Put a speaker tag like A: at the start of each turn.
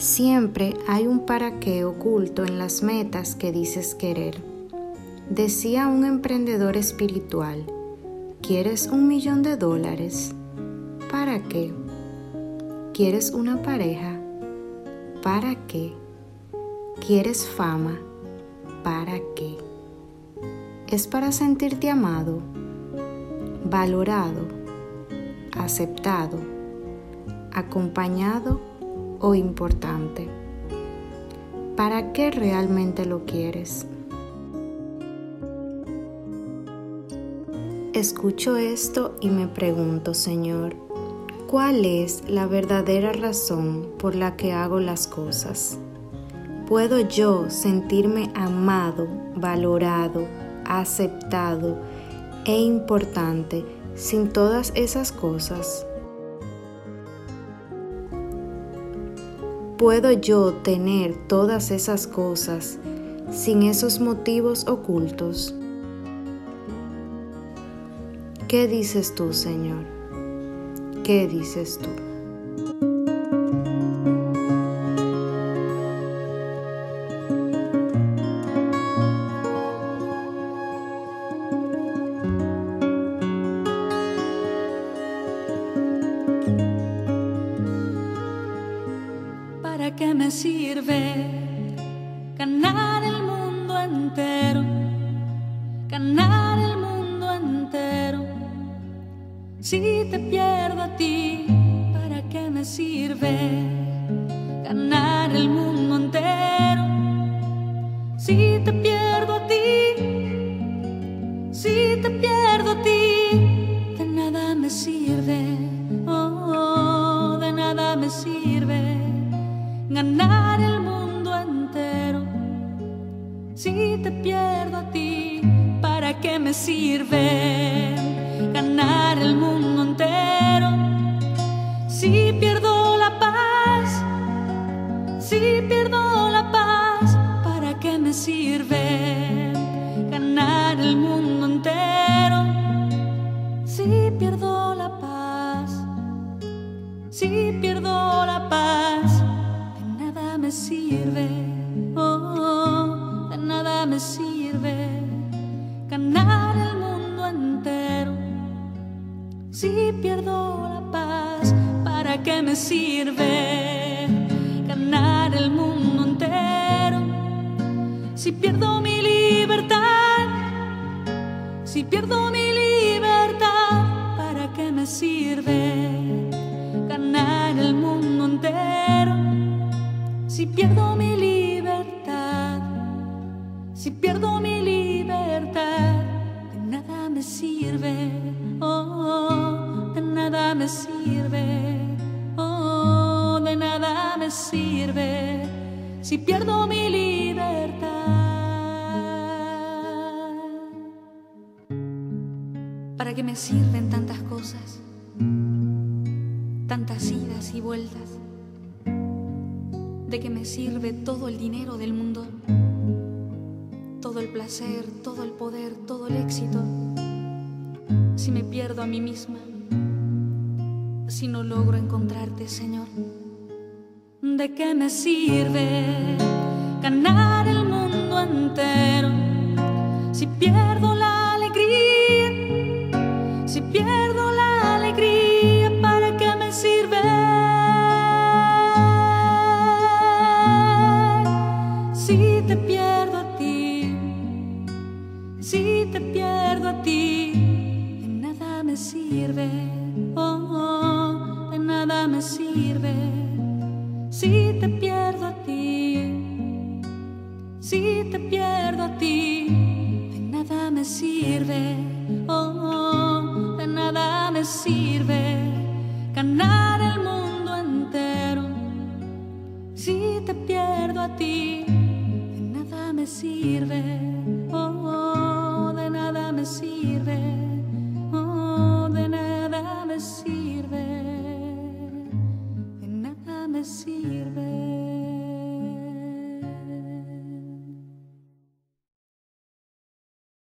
A: Siempre hay un para qué oculto en las metas que dices querer. Decía un emprendedor espiritual, ¿quieres un millón de dólares? ¿Para qué? ¿Quieres una pareja? ¿Para qué? ¿Quieres fama? ¿Para qué? ¿Es para sentirte amado, valorado, aceptado, acompañado o importante? ¿Para qué realmente lo quieres? Escucho esto y me pregunto, Señor, ¿cuál es la verdadera razón por la que hago las cosas? ¿Puedo yo sentirme amado, valorado, aceptado e importante sin todas esas cosas? ¿Puedo yo tener todas esas cosas sin esos motivos ocultos? ¿Qué dices tú, Señor? ¿Qué dices tú?
B: Qué me sirve ganar el mundo entero? Ganar el mundo entero. Si te pierdo a ti, ¿para qué me sirve ganar el mundo ganar el mundo entero. Si te pierdo a ti, ¿para qué me sirve ganar el mundo entero? Si pierdo la paz, si pierdo la paz, ¿para qué me sirve ganar el mundo entero? Si pierdo la paz, si pierdo la paz sirve, oh, de nada me sirve ganar el mundo entero. Si pierdo la paz, ¿para qué me sirve ganar el mundo entero? Si pierdo mi libertad, si pierdo mi libertad, ¿para qué me sirve pierdo mi libertad, de nada me sirve, oh, de nada me sirve, oh, de nada me sirve, si pierdo mi libertad. ¿Para qué me sirven tantas cosas? Tantas idas y vueltas. ¿De qué me sirve todo el dinero del mundo? Todo el placer, todo el poder, todo el éxito. Si me pierdo a mí misma, si no logro encontrarte, Señor. ¿De qué me sirve ganar el mundo entero si pierdo la te pierdo a ti, de nada me sirve, oh, oh, de nada me sirve. Si te pierdo a ti, si te pierdo a ti, de nada me sirve, oh, oh, de nada me sirve ganar el mundo entero. Si te pierdo a ti, de nada me sirve, see you.